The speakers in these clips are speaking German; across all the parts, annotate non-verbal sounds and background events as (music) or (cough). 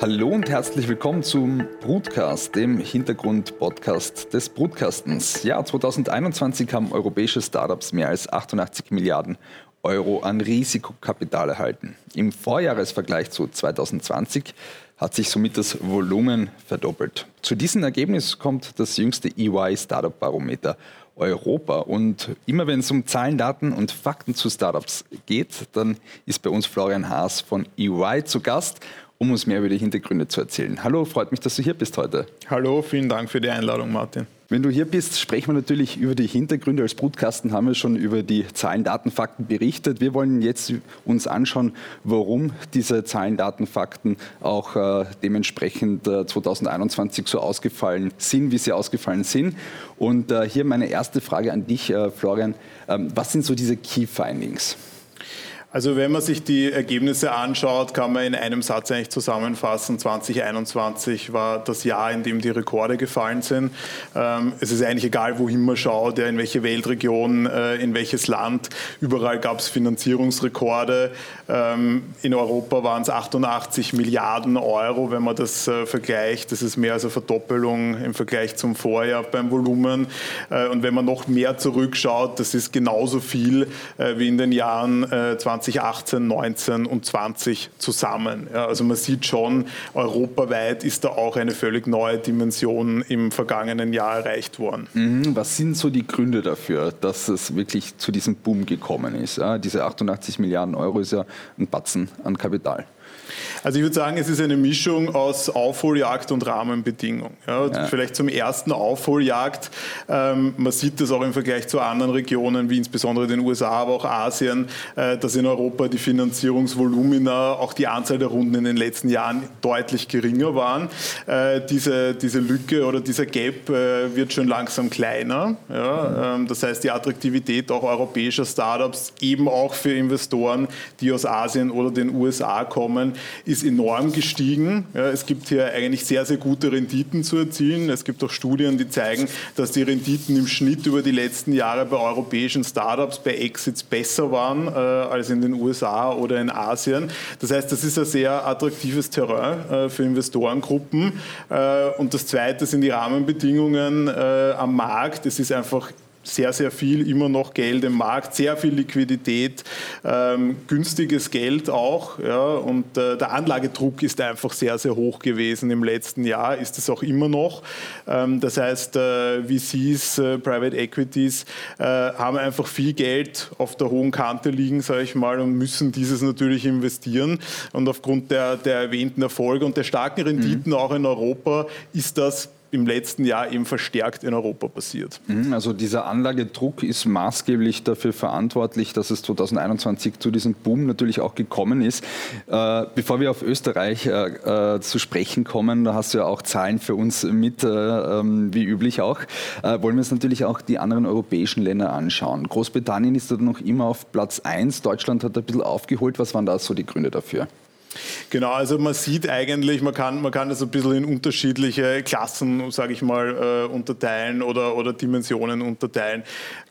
Hallo und herzlich willkommen zum Broadcast, dem Hintergrund-Podcast des Broadcastens. Ja, 2021 haben europäische Startups mehr als 88 Milliarden Euro an Risikokapital erhalten. Im Vorjahresvergleich zu 2020 hat sich somit das Volumen verdoppelt. Zu diesem Ergebnis kommt das jüngste EY Startup Barometer Europa. Und immer wenn es um Zahlen, Daten und Fakten zu Startups geht, dann ist bei uns Florian Haas von EY zu Gast um uns mehr über die Hintergründe zu erzählen. Hallo, freut mich, dass du hier bist heute. Hallo, vielen Dank für die Einladung, Martin. Wenn du hier bist, sprechen wir natürlich über die Hintergründe. Als Brutkasten haben wir schon über die Zahlen, Daten, Fakten berichtet. Wir wollen jetzt uns anschauen, warum diese Zahlen, Daten, Fakten auch äh, dementsprechend äh, 2021 so ausgefallen sind, wie sie ausgefallen sind. Und äh, hier meine erste Frage an dich, äh, Florian. Ähm, was sind so diese Key Findings? Also wenn man sich die Ergebnisse anschaut, kann man in einem Satz eigentlich zusammenfassen, 2021 war das Jahr, in dem die Rekorde gefallen sind. Ähm, es ist eigentlich egal, wohin man schaut, in welche Weltregion, äh, in welches Land. Überall gab es Finanzierungsrekorde. Ähm, in Europa waren es 88 Milliarden Euro, wenn man das äh, vergleicht. Das ist mehr als eine Verdoppelung im Vergleich zum Vorjahr beim Volumen. Äh, und wenn man noch mehr zurückschaut, das ist genauso viel wie in den Jahren 20 2018, 19 und 20 zusammen. Ja, also man sieht schon, europaweit ist da auch eine völlig neue Dimension im vergangenen Jahr erreicht worden. Mhm, was sind so die Gründe dafür, dass es wirklich zu diesem Boom gekommen ist? Ja, diese 88 Milliarden Euro ist ja ein Batzen an Kapital. Also ich würde sagen, es ist eine Mischung aus Aufholjagd und Rahmenbedingungen. Ja, ja. Vielleicht zum ersten Aufholjagd. Ähm, man sieht das auch im Vergleich zu anderen Regionen, wie insbesondere den USA, aber auch Asien, äh, dass in Europa die Finanzierungsvolumina, auch die Anzahl der Runden in den letzten Jahren deutlich geringer waren. Äh, diese, diese Lücke oder dieser Gap äh, wird schon langsam kleiner. Ja, ähm, das heißt, die Attraktivität auch europäischer Startups, eben auch für Investoren, die aus Asien oder den USA kommen, ist enorm gestiegen. Ja, es gibt hier eigentlich sehr, sehr gute Renditen zu erzielen. Es gibt auch Studien, die zeigen, dass die Renditen im Schnitt über die letzten Jahre bei europäischen Startups, bei Exits besser waren äh, als in den USA oder in Asien. Das heißt, das ist ein sehr attraktives Terrain äh, für Investorengruppen. Äh, und das Zweite sind die Rahmenbedingungen äh, am Markt. Es ist einfach sehr, sehr viel immer noch Geld im Markt, sehr viel Liquidität, ähm, günstiges Geld auch. Ja, und äh, der Anlagedruck ist einfach sehr, sehr hoch gewesen im letzten Jahr, ist es auch immer noch. Ähm, das heißt, äh, VCs, äh, Private Equities äh, haben einfach viel Geld auf der hohen Kante liegen, sage ich mal, und müssen dieses natürlich investieren. Und aufgrund der, der erwähnten Erfolge und der starken Renditen mhm. auch in Europa ist das im letzten Jahr eben verstärkt in Europa passiert. Mhm, also dieser Anlagedruck ist maßgeblich dafür verantwortlich, dass es 2021 zu diesem Boom natürlich auch gekommen ist. Äh, bevor wir auf Österreich äh, äh, zu sprechen kommen, da hast du ja auch Zahlen für uns mit, ähm, wie üblich auch, wollen wir uns natürlich auch die anderen europäischen Länder anschauen. Großbritannien ist da noch immer auf Platz 1, Deutschland hat ein bisschen aufgeholt. Was waren da so die Gründe dafür? Genau, also man sieht eigentlich, man kann, man kann das ein bisschen in unterschiedliche Klassen, sage ich mal, äh, unterteilen oder, oder Dimensionen unterteilen.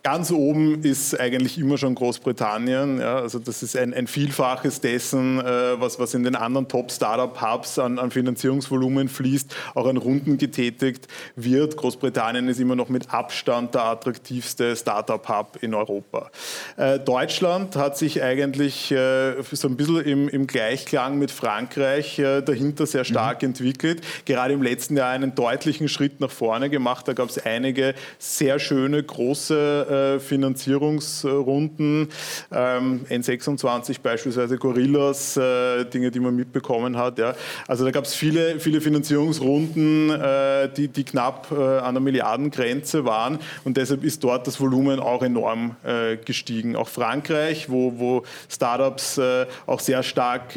Ganz oben ist eigentlich immer schon Großbritannien. Ja, also das ist ein, ein Vielfaches dessen, äh, was, was in den anderen Top-Startup-Hubs an, an Finanzierungsvolumen fließt, auch an Runden getätigt wird. Großbritannien ist immer noch mit Abstand der attraktivste Startup-Hub in Europa. Äh, Deutschland hat sich eigentlich äh, so ein bisschen im, im Gleichklang mit Frankreich äh, dahinter sehr stark mhm. entwickelt. Gerade im letzten Jahr einen deutlichen Schritt nach vorne gemacht. Da gab es einige sehr schöne, große äh, Finanzierungsrunden. Ähm, N26 beispielsweise, Gorillas, äh, Dinge, die man mitbekommen hat. Ja. Also da gab es viele, viele Finanzierungsrunden, die, die knapp an der Milliardengrenze waren und deshalb ist dort das Volumen auch enorm gestiegen. Auch Frankreich, wo, wo Startups auch sehr stark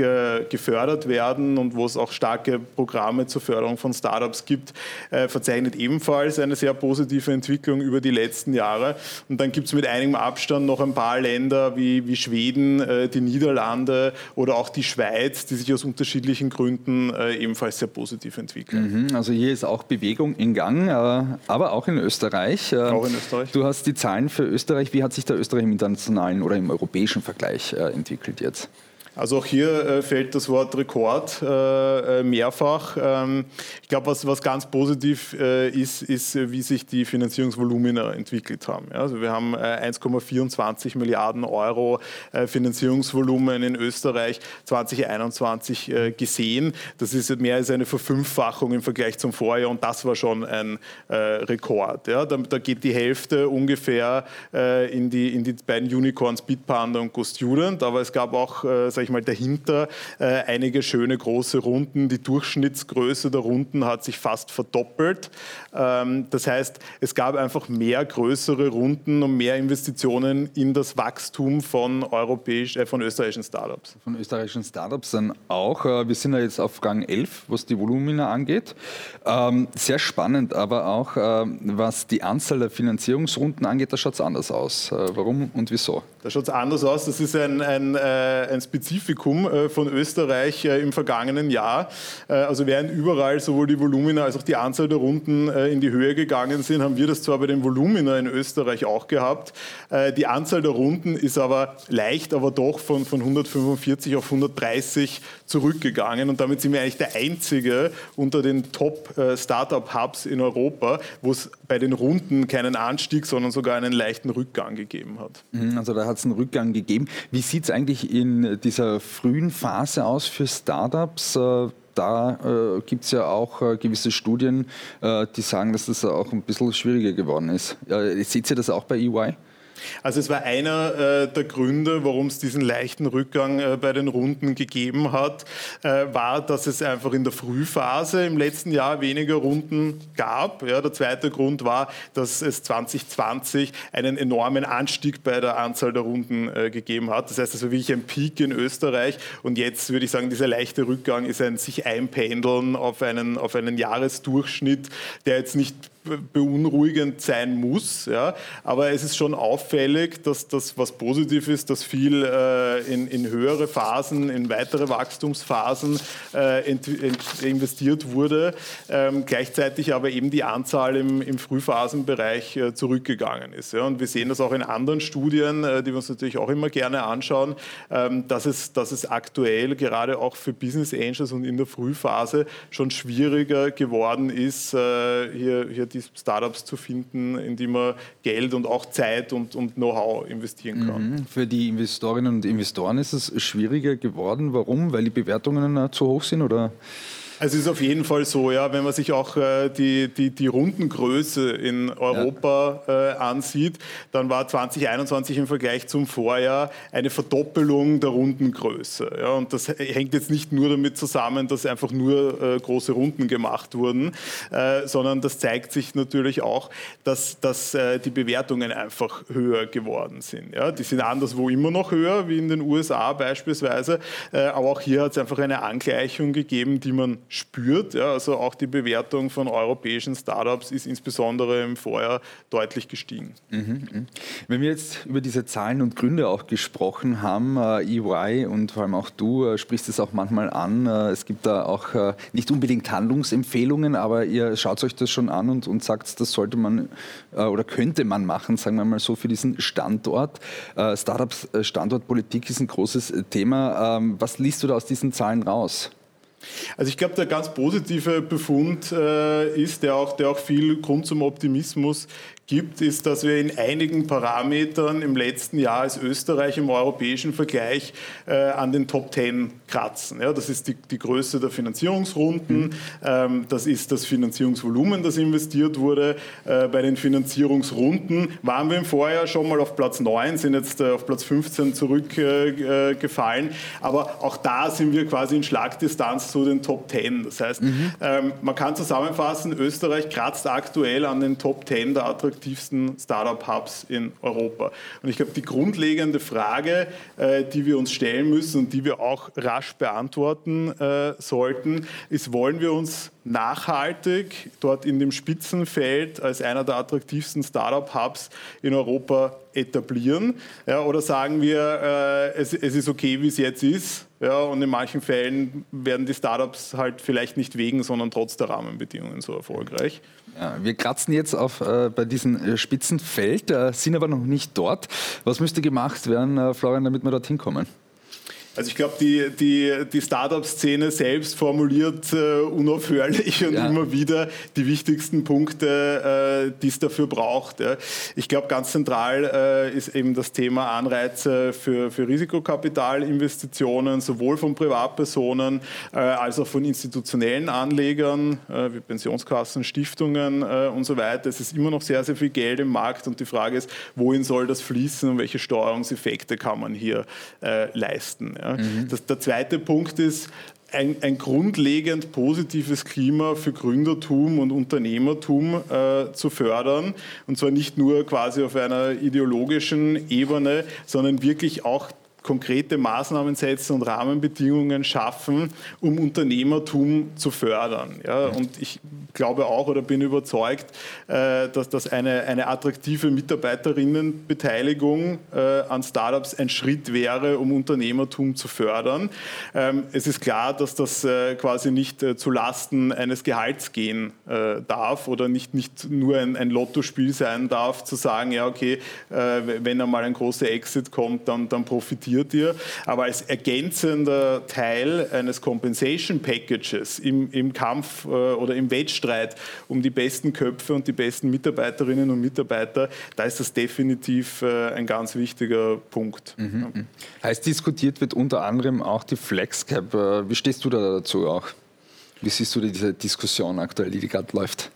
gefördert werden und wo es auch starke Programme zur Förderung von Startups gibt, verzeichnet ebenfalls eine sehr positive Entwicklung über die letzten Jahre. Und dann gibt es mit einigem Abstand noch ein paar Länder wie, wie Schweden, äh, die Niederlande oder auch die Schweiz, die sich aus unterschiedlichen Gründen äh, ebenfalls sehr positiv entwickeln. Mhm, also hier ist auch Bewegung in Gang, äh, aber auch in Österreich. Äh, auch in Österreich. Du hast die Zahlen für Österreich. Wie hat sich der Österreich im internationalen oder im europäischen Vergleich äh, entwickelt jetzt? Also auch hier äh, fällt das Wort Rekord äh, äh mehrfach. Ähm, ich glaube, was, was ganz positiv äh, ist, ist, äh, wie sich die Finanzierungsvolumina entwickelt haben. Ja, also wir haben 1,24 äh, Milliarden Euro Finanzierungsvolumen in Österreich 2021 gesehen. Das ist mehr als eine Verfünffachung im Vergleich zum Vorjahr und das war schon ein Rekord. Ja, da, da, geht die Hälfte ungefähr in, die, in die beiden Unicorns Bitpanda und GoStudent, aber es gab auch, sage ich mal, dahinter äh, einige schöne große Runden. Die Durchschnittsgröße der Runden hat sich fast verdoppelt. Ähm, das heißt, es gab einfach mehr größere Runden und mehr Investitionen in das Wachstum von, europäisch, äh, von österreichischen Startups. Von österreichischen Startups dann auch. Äh, wir sind ja jetzt auf Gang 11, was die Volumina angeht. Ähm, sehr spannend, aber auch äh, was die Anzahl der Finanzierungsrunden angeht, da schaut es anders aus. Äh, warum und wieso? Da schaut es anders aus. Das ist ein, ein, äh, ein Spezifikum äh, von Österreich äh, im vergangenen Jahr. Also während überall sowohl die Volumina als auch die Anzahl der Runden in die Höhe gegangen sind, haben wir das zwar bei den Volumina in Österreich auch gehabt. Die Anzahl der Runden ist aber leicht, aber doch von, von 145 auf 130 zurückgegangen. Und damit sind wir eigentlich der einzige unter den Top-Startup-Hubs in Europa, wo es bei den Runden keinen Anstieg, sondern sogar einen leichten Rückgang gegeben hat. Mhm, also da hat es einen Rückgang gegeben. Wie sieht es eigentlich in dieser frühen Phase aus für Startups? Äh, da äh, gibt es ja auch äh, gewisse Studien, äh, die sagen, dass das auch ein bisschen schwieriger geworden ist. Äh, seht ihr das auch bei EY? Also es war einer äh, der Gründe, warum es diesen leichten Rückgang äh, bei den Runden gegeben hat, äh, war, dass es einfach in der Frühphase im letzten Jahr weniger Runden gab. Ja, der zweite Grund war, dass es 2020 einen enormen Anstieg bei der Anzahl der Runden äh, gegeben hat. Das heißt, es war wirklich ein Peak in Österreich und jetzt würde ich sagen, dieser leichte Rückgang ist ein sich einpendeln auf einen, auf einen Jahresdurchschnitt, der jetzt nicht beunruhigend sein muss. Ja. Aber es ist schon auffällig, dass das was positiv ist, dass viel äh, in, in, höhere Phasen, in weitere Wachstumsphasen äh, ent, ent, investiert wurde. Ähm, gleichzeitig aber eben die Anzahl im, im Frühphasenbereich äh, zurückgegangen ist. Ja. Und wir sehen das auch in anderen Studien, äh, die wir uns natürlich auch immer gerne anschauen, ähm, dass, es, dass es aktuell gerade auch für Business Angels und in der Frühphase schon schwieriger geworden ist, äh, hier, hier die Startups zu finden, in die man Geld und auch Zeit und, und Know-how investieren kann. Mhm. Für die Investorinnen und Investoren ist es schwieriger geworden. Warum? Weil die Bewertungen zu hoch sind oder? Also es ist auf jeden Fall so, ja, wenn man sich auch äh, die, die, die Rundengröße in Europa ja. äh, ansieht, dann war 2021 im Vergleich zum Vorjahr eine Verdoppelung der Rundengröße. Ja, und das hängt jetzt nicht nur damit zusammen, dass einfach nur äh, große Runden gemacht wurden, äh, sondern das zeigt sich natürlich auch, dass, dass äh, die Bewertungen einfach höher geworden sind. Ja, die sind anderswo immer noch höher, wie in den USA beispielsweise, äh, aber auch hier hat es einfach eine Angleichung gegeben, die man spürt. Ja, also auch die Bewertung von europäischen Startups ist insbesondere im Vorjahr deutlich gestiegen. Mhm, mh. Wenn wir jetzt über diese Zahlen und Gründe auch gesprochen haben, äh, EY und vor allem auch du äh, sprichst es auch manchmal an. Äh, es gibt da auch nicht unbedingt Handlungsempfehlungen, aber ihr schaut euch das schon an und, und sagt, das sollte man oder könnte man machen, sagen wir mal so, für diesen Standort. Startups, Standortpolitik ist ein großes Thema. Ähm, was liest du da aus diesen Zahlen raus? Also ich glaube, der ganz positive Befund äh, ist, der auch, der auch viel Grund zum Optimismus gibt, ist, dass wir in einigen Parametern im letzten Jahr als Österreich im europäischen Vergleich äh, an den Top Ten kratzen. Ja, das ist die, die Größe der Finanzierungsrunden, mhm. ähm, das ist das Finanzierungsvolumen, das investiert wurde. Äh, bei den Finanzierungsrunden waren wir im Vorjahr schon mal auf Platz 9, sind jetzt äh, auf Platz 15 zurückgefallen, aber auch da sind wir quasi in Schlagdistanz zu den Top Ten. Das heißt, mhm. ähm, man kann zusammenfassen, Österreich kratzt aktuell an den Top Ten der attraktivsten Startup-Hubs in Europa. Und ich glaube, die grundlegende Frage, äh, die wir uns stellen müssen und die wir auch rasch beantworten äh, sollten, ist, wollen wir uns nachhaltig dort in dem Spitzenfeld als einer der attraktivsten Startup-Hubs in Europa etablieren? Ja, oder sagen wir, äh, es, es, ist okay, wie es jetzt ist? Ja, und in manchen Fällen werden die Startups halt vielleicht nicht wegen, sondern trotz der Rahmenbedingungen so erfolgreich. Ja, wir kratzen jetzt auf, äh, bei diesem äh, Spitzenfeld, äh, sind aber noch nicht dort. Was müsste gemacht werden, äh, Florian, damit wir dorthin kommen? Also ich glaube, die, die, die Startup-Szene selbst formuliert äh, unaufhörlich und ja. immer wieder die wichtigsten Punkte, äh, die es dafür braucht. Ja. Ich glaube, ganz zentral äh, ist eben das Thema Anreize für, für Risikokapitalinvestitionen, sowohl von Privatpersonen äh, als auch von institutionellen Anlegern, äh, wie Pensionskassen, Stiftungen äh, und so weiter. Es ist immer noch sehr, sehr viel Geld im Markt und die Frage ist, wohin soll das fließen und welche Steuerungseffekte kann man hier leisten. Ja. Mhm. Das, der zweite Punkt ist, ein, ein, grundlegend positives Klima für Gründertum und Unternehmertum äh, zu fördern. Und zwar nicht nur quasi auf einer ideologischen Ebene, sondern wirklich auch konkrete Maßnahmen setzen und Rahmenbedingungen schaffen, um Unternehmertum zu fördern. Ja, und ich glaube auch oder bin überzeugt, äh, dass das eine, eine attraktive Mitarbeiterinnenbeteiligung äh, an Startups ein Schritt wäre, um Unternehmertum zu fördern. Ähm, es ist klar, dass das äh, quasi nicht zu Lasten eines Gehalts gehen darf oder nicht, nicht nur ein, ein Lottospiel sein darf, zu sagen, ja, okay, wenn einmal ein großer Exit kommt, dann, dann profitiert ihr. Aber als ergänzender Teil eines Compensation Packages im, im Kampf oder im Wettstreit um die besten Köpfe und die besten Mitarbeiterinnen und Mitarbeiter, da ist das definitiv äh, ein ganz wichtiger Punkt. Mhm. Ja. Heißt, diskutiert wird unter anderem auch die FlexCap. Äh, wie stehst du da dazu auch? Wie siehst du diese Diskussion aktuell, die gerade läuft?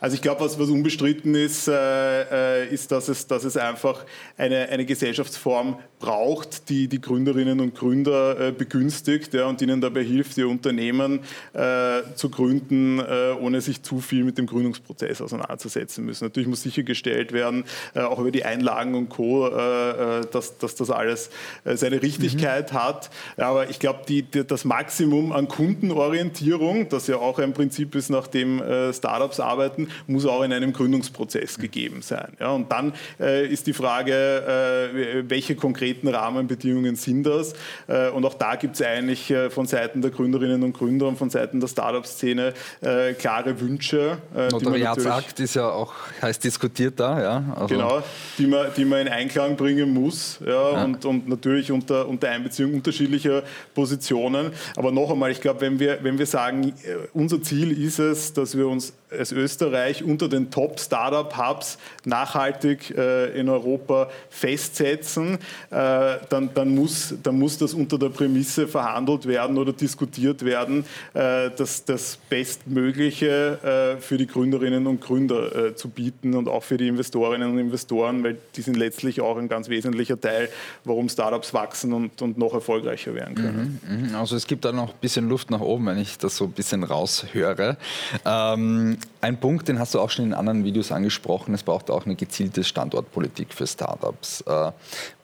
Also ich glaube, was, was unbestritten ist, äh, äh, ist, dass es, dass es einfach eine, eine Gesellschaftsform braucht, die die Gründerinnen und Gründer äh, begünstigt ja, und ihnen dabei hilft, ihr Unternehmen äh, zu gründen, äh, ohne sich zu viel mit dem Gründungsprozess auseinanderzusetzen müssen. Natürlich muss sichergestellt werden, äh, auch über die Einlagen und Co., dass, dass das alles seine Richtigkeit mhm. hat. Aber ich glaube, die, die, das Maximum an Kundenorientierung, das ja auch ein Prinzip ist, nach dem Startups arbeiten, muss auch in einem Gründungsprozess gegeben sein. Ja, und dann äh, ist die Frage, äh, welche konkreten Rahmenbedingungen sind das? Äh, und auch da gibt es eigentlich äh, von Seiten der Gründerinnen und Gründer und von Seiten der Startup-Szene äh, klare Wünsche. Äh, Notariatsakt ist ja auch heiß diskutiert da, ja. Also genau, die man, die man in Einklang bringen muss ja, ja. Und, und natürlich unter, unter Einbeziehung unterschiedlicher Positionen. Aber noch einmal, ich glaube, wenn wir, wenn wir sagen, unser Ziel ist es, dass wir uns als Österreich unter den Top-Startup-Hubs nachhaltig äh, in Europa festsetzen, äh, dann, dann, muss, dann muss das unter der Prämisse verhandelt werden oder diskutiert werden, äh, dass das Bestmögliche äh, für die Gründerinnen und Gründer äh, zu bieten und auch für die Investorinnen und Investoren, weil die sind letztlich auch ein ganz wesentlicher Teil, warum Startups wachsen und, und noch erfolgreicher werden können. Mhm, mhm. also es gibt da noch ein bisschen Luft nach oben, wenn ich das so ein bisschen raushöre. Ähm, ein Punkt, den hast du auch schon in anderen Videos angesprochen, es braucht auch eine gezielte Standortpolitik für Startups. Äh,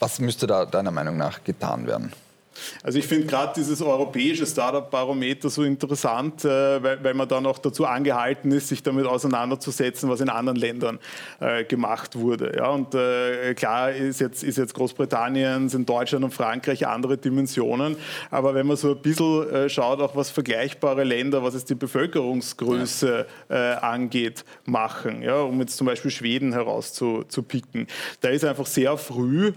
was müsste da deiner Meinung nach getan werden? Also ich finde gerade dieses europäische Startup-Barometer so interessant, äh, weil, weil, man dann auch dazu angehalten ist, sich damit auseinanderzusetzen, was in anderen Ländern äh, gemacht wurde. Ja, und äh, klar ist jetzt, ist jetzt Großbritannien, sind Deutschland und Frankreich andere Dimensionen, aber wenn man so ein bisschen schaut, auch was vergleichbare Länder, was es die Bevölkerungsgröße angeht, machen, ja, um jetzt zum Beispiel Schweden herauszupicken, da ist einfach sehr früh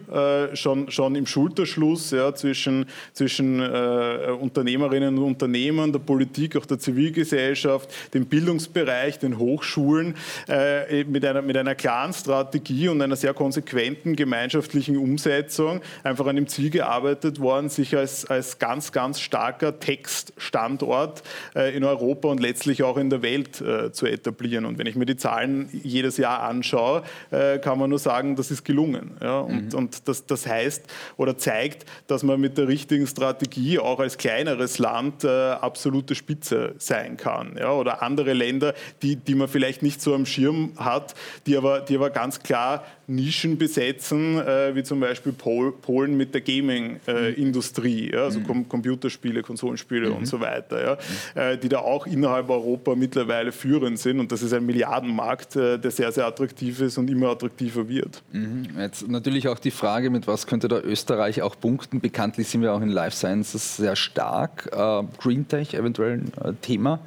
schon, schon im Schulterschluss ja, zwischen zwischen äh, Unternehmerinnen und Unternehmern, der Politik, auch der Zivilgesellschaft, dem Bildungsbereich, den Hochschulen, äh, mit, einer, mit einer klaren Strategie und einer sehr konsequenten gemeinschaftlichen Umsetzung einfach an dem Ziel gearbeitet worden, sich als, als ganz, ganz starker Textstandort äh, in Europa und letztlich auch in der Welt äh, zu etablieren. Und wenn ich mir die Zahlen jedes Jahr anschaue, äh, kann man nur sagen, das ist gelungen. Ja? Und, mhm. und das, das heißt oder zeigt, dass man mit der richtigen Strategie auch als kleineres Land äh, absolute Spitze sein kann. Ja? Oder andere Länder, die, die man vielleicht nicht so am Schirm hat, die aber, die aber ganz klar Nischen besetzen, äh, wie zum Beispiel Pol Polen mit der Gaming-Industrie, äh, ja? also mhm. Computerspiele, Konsolenspiele mhm. und so weiter, ja? Mhm. Äh, die da auch innerhalb Europa mittlerweile führend sind. Und das ist ein Milliardenmarkt, äh, der sehr, sehr attraktiv ist und immer attraktiver wird. Mhm. Jetzt natürlich auch die Frage, mit was könnte da Österreich auch punkten? Bekanntlich sind wir auch in Life Sciences sehr stark. Äh, Green Tech eventuell ein äh, Thema.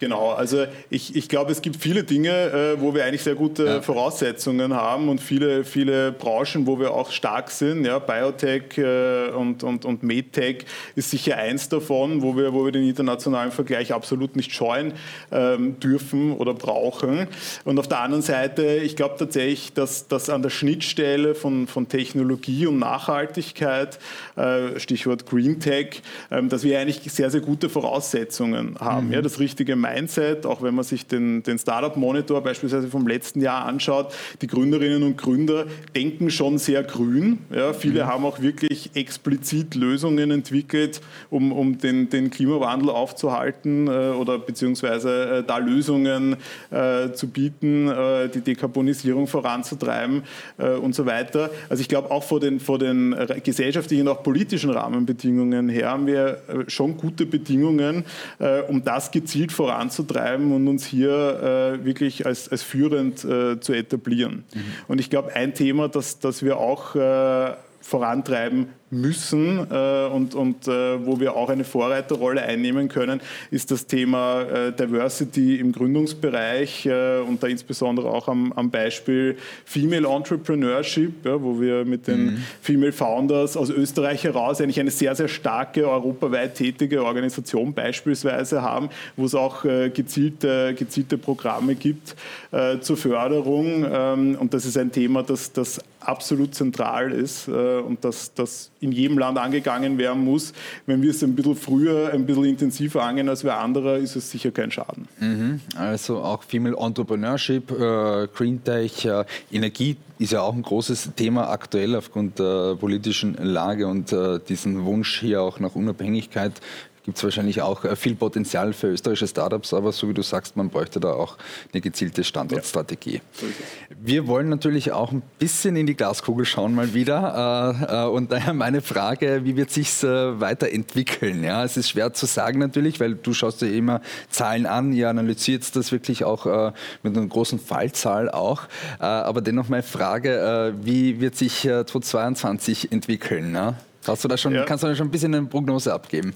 Genau, also ich, ich glaube, es gibt viele Dinge, äh, wo wir eigentlich sehr gute ja. Voraussetzungen haben und viele, viele Branchen, wo wir auch stark sind. Ja, Biotech äh, und, und, und MedTech ist sicher eins davon, wo wir, wo wir den internationalen Vergleich absolut nicht scheuen ähm, dürfen oder brauchen. Und auf der anderen Seite, ich glaube tatsächlich, dass, dass an der Schnittstelle von, von Technologie und Nachhaltigkeit, äh, Stichwort Green Tech, äh, dass wir eigentlich sehr, sehr gute Voraussetzungen haben. Mhm. Ja, das richtige Mindset Mindset, auch wenn man sich den, den Startup Monitor beispielsweise vom letzten Jahr anschaut, die Gründerinnen und Gründer denken schon sehr grün. Ja, viele mhm. haben auch wirklich explizit Lösungen entwickelt, um, um den, den Klimawandel aufzuhalten äh, oder beziehungsweise äh, da Lösungen äh, zu bieten, äh, die Dekarbonisierung voranzutreiben äh, und so weiter. Also ich glaube auch vor den, vor den gesellschaftlichen und auch politischen Rahmenbedingungen her haben wir äh, schon gute Bedingungen, um das gezielt voranzutreiben voranzutreiben und uns hier äh, wirklich als, als führend äh, zu etablieren. Mhm. Und ich glaube, ein Thema, das, das wir auch äh, vorantreiben müssen äh, und, und äh, wo wir auch eine Vorreiterrolle einnehmen können, ist das Thema äh, Diversity im Gründungsbereich äh, und da insbesondere auch am, am Beispiel Female Entrepreneurship, ja, wo wir mit den mhm. Female Founders aus Österreich heraus eigentlich eine sehr, sehr starke europaweit tätige Organisation beispielsweise haben, wo es auch äh, gezielte, gezielte Programme gibt äh, zur Förderung ähm, und das ist ein Thema, das, das absolut zentral ist und das, das in jedem Land angegangen werden muss. Wenn wir es ein bisschen früher, ein bisschen intensiver angehen als wir andere, ist es sicher kein Schaden. Mhm. Also auch Female Entrepreneurship, äh, Green Tech, äh, Energie ist ja auch ein großes Thema aktuell aufgrund der politischen Lage und äh, diesen Wunsch hier auch nach Unabhängigkeit gibt es wahrscheinlich auch äh, viel Potenzial für österreichische Startups, aber so wie du sagst, man bräuchte da auch eine gezielte Standortstrategie. Ja, Wir wollen natürlich auch ein bisschen in die Glaskugel schauen mal wieder äh, äh, und daher meine Frage, wie wird sich weiterentwickeln? Ja, es ist schwer zu sagen natürlich, weil du schaust dir immer Zahlen an, ihr analysiert das wirklich auch mit einer großen Fallzahl auch, aber dennoch meine Frage, wie wird sich 2022 entwickeln? Ja? Hast du da schon, ja. Kannst du da schon ein bisschen eine Prognose abgeben?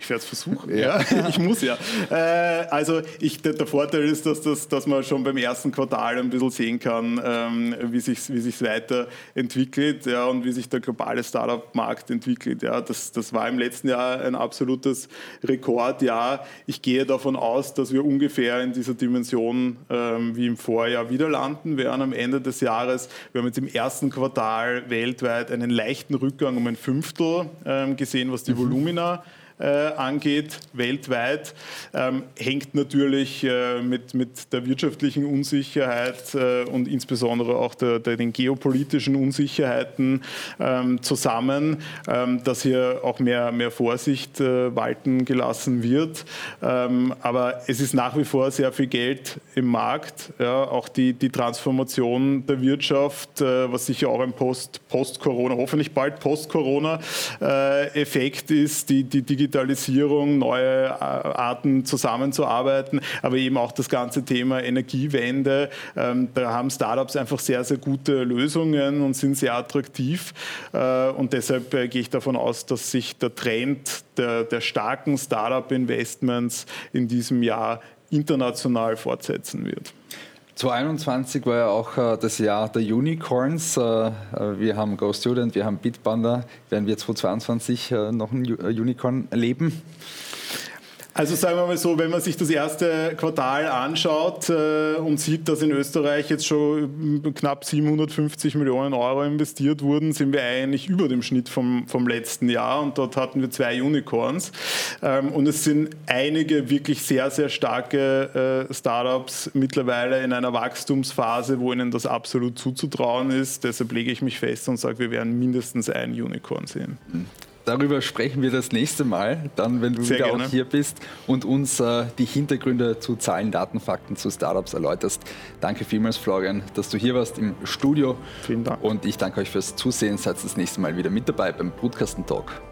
Ich werde es versuchen. Ja. ja. (laughs) ich muss ja. Äh, also ich, der, der, Vorteil ist, dass, das, dass man schon beim ersten Quartal ein bisschen sehen kann, ähm, wie sich wie sich's weiterentwickelt ja, und wie sich der globale Startup-Markt entwickelt. Ja. Das, das war im letzten Jahr ein absolutes Rekordjahr. Ich gehe davon aus, dass wir ungefähr in dieser Dimension ähm, wie im Vorjahr wieder landen werden am Ende des Jahres. Wir haben jetzt im ersten Quartal weltweit einen leichten Rückgang um ein Fünftel Fünftel ähm, gesehen, was die mhm. Volumina äh, angeht, weltweit, ähm, hängt natürlich äh, mit, mit der wirtschaftlichen Unsicherheit äh, und insbesondere auch der, der, den geopolitischen Unsicherheiten ähm, zusammen, ähm, dass hier auch mehr, mehr Vorsicht äh, walten gelassen wird. Ähm, aber es ist nach wie vor sehr viel Geld im Markt. Ja, auch die, die Transformation der Wirtschaft, äh, was sicher auch ein Post-Corona, Post hoffentlich bald Post-Corona-Effekt ist, die, die Digitalisierung Digitalisierung, neue äh, Arten zusammenzuarbeiten, aber eben auch das ganze Thema Energiewende. Ähm, da haben Startups einfach sehr, sehr gute Lösungen und sind sehr attraktiv. Äh, und deshalb äh, gehe ich davon aus, dass sich der Trend der, der starken Startup-Investments in diesem Jahr international fortsetzen wird. 2021 war ja auch äh, das Jahr der Unicorns. Äh, äh, wir haben GoStudent, wir haben Bitpanda. Werden wir 2022 äh, noch ein Unicorn erleben? Also sagen wir mal so, wenn man sich das erste Quartal anschaut äh, und sieht, dass in Österreich jetzt schon knapp 750 Millionen Euro investiert wurden, sind wir eigentlich über dem Schnitt vom, vom letzten Jahr und dort hatten wir zwei Unicorns. Ähm, und es sind einige wirklich sehr, sehr starke äh, Startups mittlerweile in einer Wachstumsphase, wo ihnen das absolut zuzutrauen ist. Deshalb lege ich mich fest und sage, wir werden mindestens ein Unicorn sehen. Mhm. Darüber sprechen wir das nächste Mal, dann, wenn du Sehr wieder gerne. auch hier bist und uns äh, die Hintergründe zu Zahlen, Daten, Fakten zu Startups erläuterst. Danke vielmals, Florian, dass du hier warst im Studio. Vielen Dank. Und ich danke euch fürs Zusehen. Seid das nächste Mal wieder mit dabei beim Brutkasten Talk.